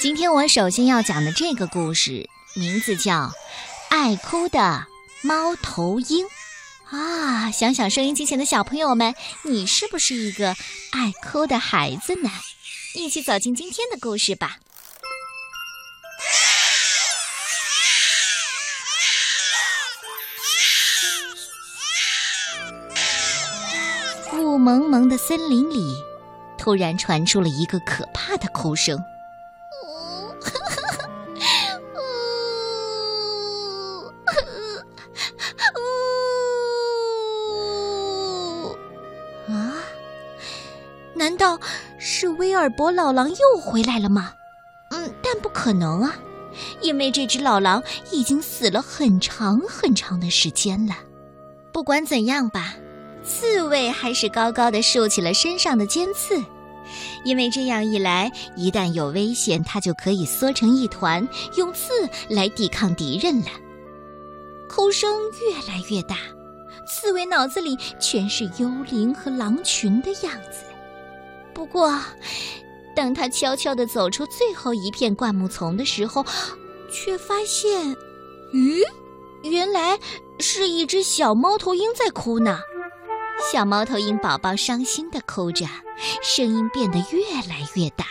今天我首先要讲的这个故事，名字叫《爱哭的猫头鹰》啊！想想收音机前的小朋友们，你是不是一个爱哭的孩子呢？一起走进今天的故事吧。雾蒙蒙的森林里，突然传出了一个可怕的哭声。道是威尔伯老狼又回来了吗？嗯，但不可能啊，因为这只老狼已经死了很长很长的时间了。不管怎样吧，刺猬还是高高的竖起了身上的尖刺，因为这样一来，一旦有危险，它就可以缩成一团，用刺来抵抗敌人了。哭声越来越大。刺猬脑子里全是幽灵和狼群的样子。不过，当他悄悄地走出最后一片灌木丛的时候，却发现，咦，原来是一只小猫头鹰在哭呢。小猫头鹰宝宝伤心地哭着，声音变得越来越大。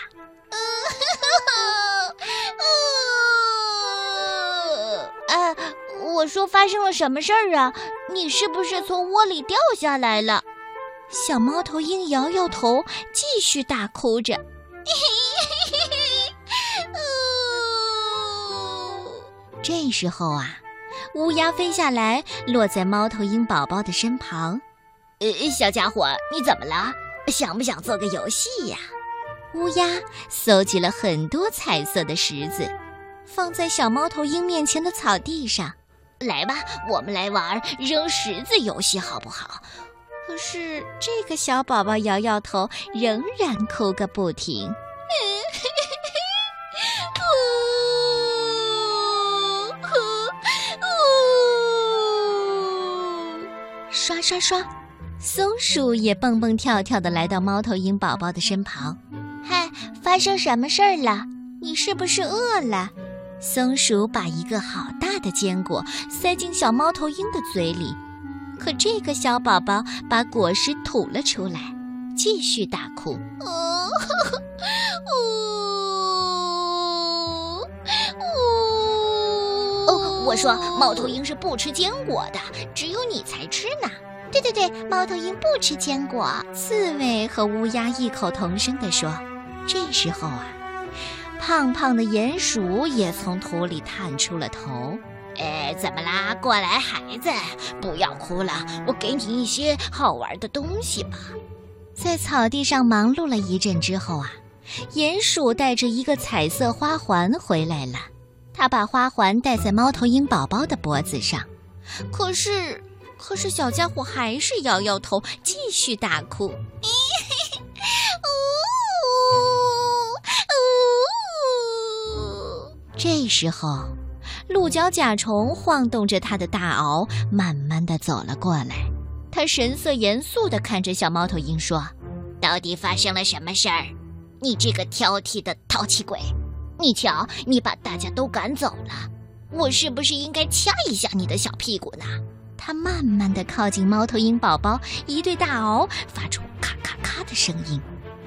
我说发生了什么事儿啊？你是不是从窝里掉下来了？小猫头鹰摇摇头，继续大哭着。这时候啊，乌鸦飞下来，落在猫头鹰宝宝的身旁。呃，小家伙，你怎么了？想不想做个游戏呀？乌鸦搜集了很多彩色的石子，放在小猫头鹰面前的草地上。来吧，我们来玩扔石子游戏，好不好？可是这个小宝宝摇摇头，仍然哭个不停。刷刷刷，松鼠也蹦蹦跳跳的来到猫头鹰宝宝的身旁。嗨，发生什么事儿了？你是不是饿了？松鼠把一个好大的坚果塞进小猫头鹰的嘴里，可这个小宝宝把果实吐了出来，继续大哭。哦，哦，我说猫头鹰是不吃坚果的，只有你才吃呢。对对对，猫头鹰不吃坚果。刺猬和乌鸦异口同声地说。这时候啊。胖胖的鼹鼠也从土里探出了头。哎，怎么啦？过来，孩子，不要哭了，我给你一些好玩的东西吧。在草地上忙碌了一阵之后啊，鼹鼠带着一个彩色花环回来了。他把花环戴在猫头鹰宝宝的脖子上，可是，可是小家伙还是摇摇头，继续大哭。这时候，鹿角甲虫晃动着它的大螯，慢慢的走了过来。他神色严肃的看着小猫头鹰说：“到底发生了什么事儿？你这个挑剔的淘气鬼！你瞧，你把大家都赶走了，我是不是应该掐一下你的小屁股呢？”他慢慢的靠近猫头鹰宝宝，一对大螯发出咔咔咔的声音。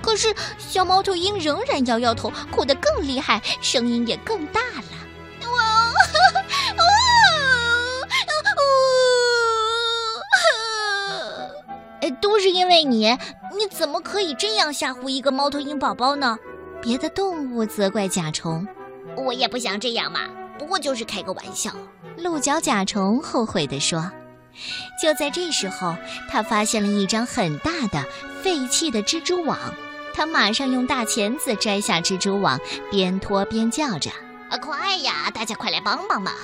可是小猫头鹰仍然摇摇头，哭得更厉害，声音也更大了。是因为你，你怎么可以这样吓唬一个猫头鹰宝宝呢？别的动物责怪甲虫，我也不想这样嘛，不过就是开个玩笑。鹿角甲虫后悔地说。就在这时候，他发现了一张很大的废弃的蜘蛛网。他马上用大钳子摘下蜘蛛网，边拖边叫着：“啊，快呀！大家快来帮帮忙！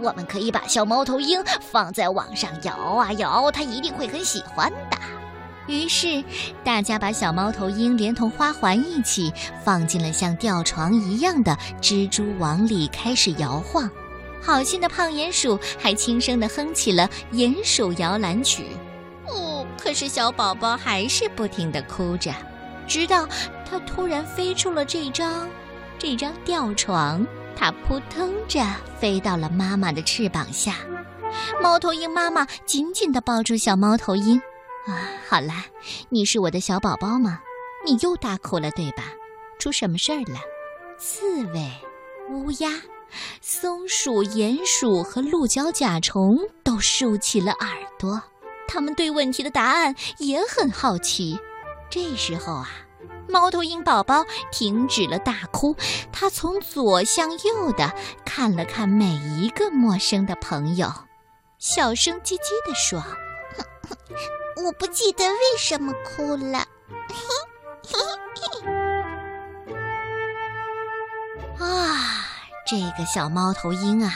我们可以把小猫头鹰放在网上摇啊摇，它一定会很喜欢的。”于是，大家把小猫头鹰连同花环一起放进了像吊床一样的蜘蛛网里，开始摇晃。好心的胖鼹鼠还轻声地哼起了《鼹鼠摇篮曲》。哦，可是小宝宝还是不停地哭着。直到他突然飞出了这张这张吊床，它扑腾着飞到了妈妈的翅膀下。猫头鹰妈妈紧紧地抱住小猫头鹰。啊，好啦，你是我的小宝宝吗？你又大哭了，对吧？出什么事儿了？刺猬、乌鸦、松鼠、鼹鼠和鹿角甲虫都竖起了耳朵，他们对问题的答案也很好奇。这时候啊，猫头鹰宝宝停止了大哭，他从左向右的看了看每一个陌生的朋友，小声唧唧地说：“我不记得为什么哭了。”啊，这个小猫头鹰啊！